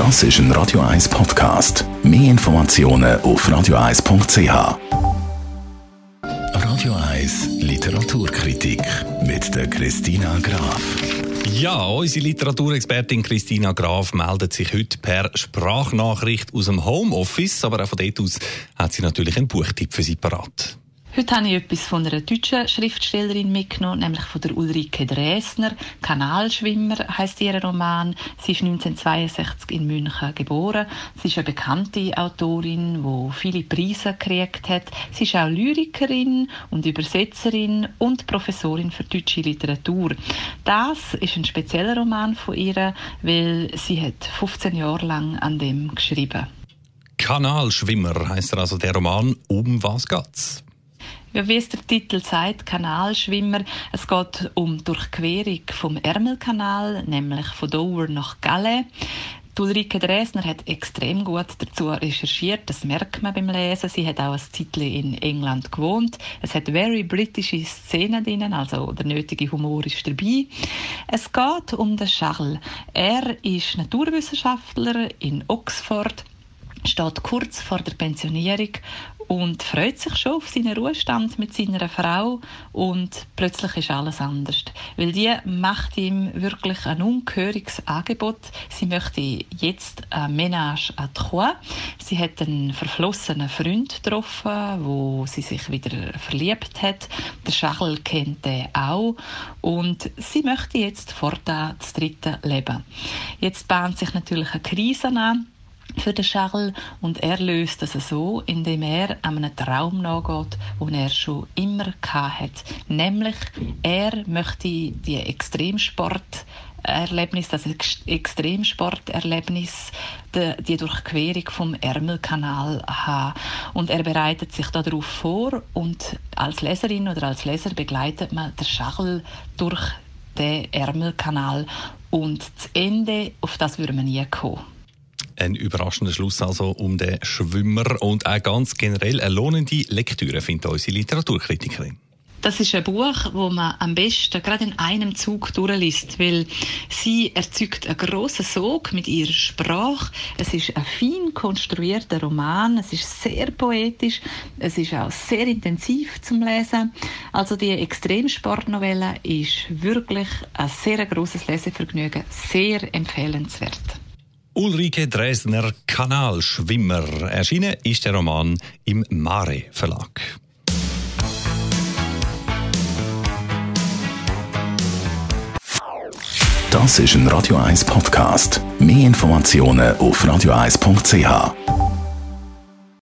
Das ist ein Radio 1 Podcast. Mehr Informationen auf radio1.ch. Radio 1 Literaturkritik mit der Christina Graf. Ja, unsere Literaturexpertin Christina Graf meldet sich heute per Sprachnachricht aus dem Homeoffice, aber auch von dort aus hat sie natürlich einen Buchtipp für Sie parat. Heute habe ich etwas von einer deutschen Schriftstellerin mitgenommen, nämlich von der Ulrike Dresner. Kanalschwimmer heißt ihr Roman. Sie ist 1962 in München geboren. Sie ist eine bekannte Autorin, die viele Preise gekriegt hat. Sie ist auch Lyrikerin und Übersetzerin und Professorin für deutsche Literatur. Das ist ein spezieller Roman von ihr, weil sie hat 15 Jahre lang an dem geschrieben. Kanalschwimmer heißt also der Roman. Um was geht's? Ja, wie es der Titel sagt, Kanalschwimmer. Es geht um Durchquerung vom Ärmelkanal, nämlich von Dover nach Calais. Die Ulrike Dresner hat extrem gut dazu recherchiert, das merkt man beim Lesen. Sie hat auch ein Titel in England gewohnt. Es hat very britische Szenen drin, also der nötige Humor ist dabei. Es geht um den Charles. Er ist Naturwissenschaftler in Oxford steht kurz vor der Pensionierung und freut sich schon auf seinen Ruhestand mit seiner Frau und plötzlich ist alles anders. Weil die macht ihm wirklich ein ungehöriges Angebot. Sie möchte jetzt ein Ménage à trois. Sie hat einen verflossenen Freund getroffen, wo sie sich wieder verliebt hat. Der Schachel kennt den auch und sie möchte jetzt fortan das dritte Leben. Jetzt bahnt sich natürlich eine Krise an für den Charles und er löst das so, indem er einem Traum nachgeht, den er schon immer hat. Nämlich, er möchte die Extremsport Erlebnis, das Extremsporterlebnis, die Durchquerung vom Ärmelkanal haben. Und er bereitet sich darauf vor und als Leserin oder als Leser begleitet man den Schachel durch den Ärmelkanal und das Ende, auf das würde man nie kommen. Ein überraschender Schluss also um den Schwimmer und auch ganz generell eine lohnende Lektüre, findet unsere Literaturkritikerin. Das ist ein Buch, wo man am besten gerade in einem Zug durchliest, weil sie erzeugt einen grossen Sog mit ihrer Sprache. Es ist ein fein konstruierter Roman, es ist sehr poetisch, es ist auch sehr intensiv zum Lesen. Also die Extremsportnovelle ist wirklich ein sehr grosses Lesevergnügen, sehr empfehlenswert. Ulrike Dresner Kanalschwimmer. Erschienen ist der Roman im Mare Verlag. Das ist ein Radio 1 Podcast. Mehr Informationen auf radio1.ch.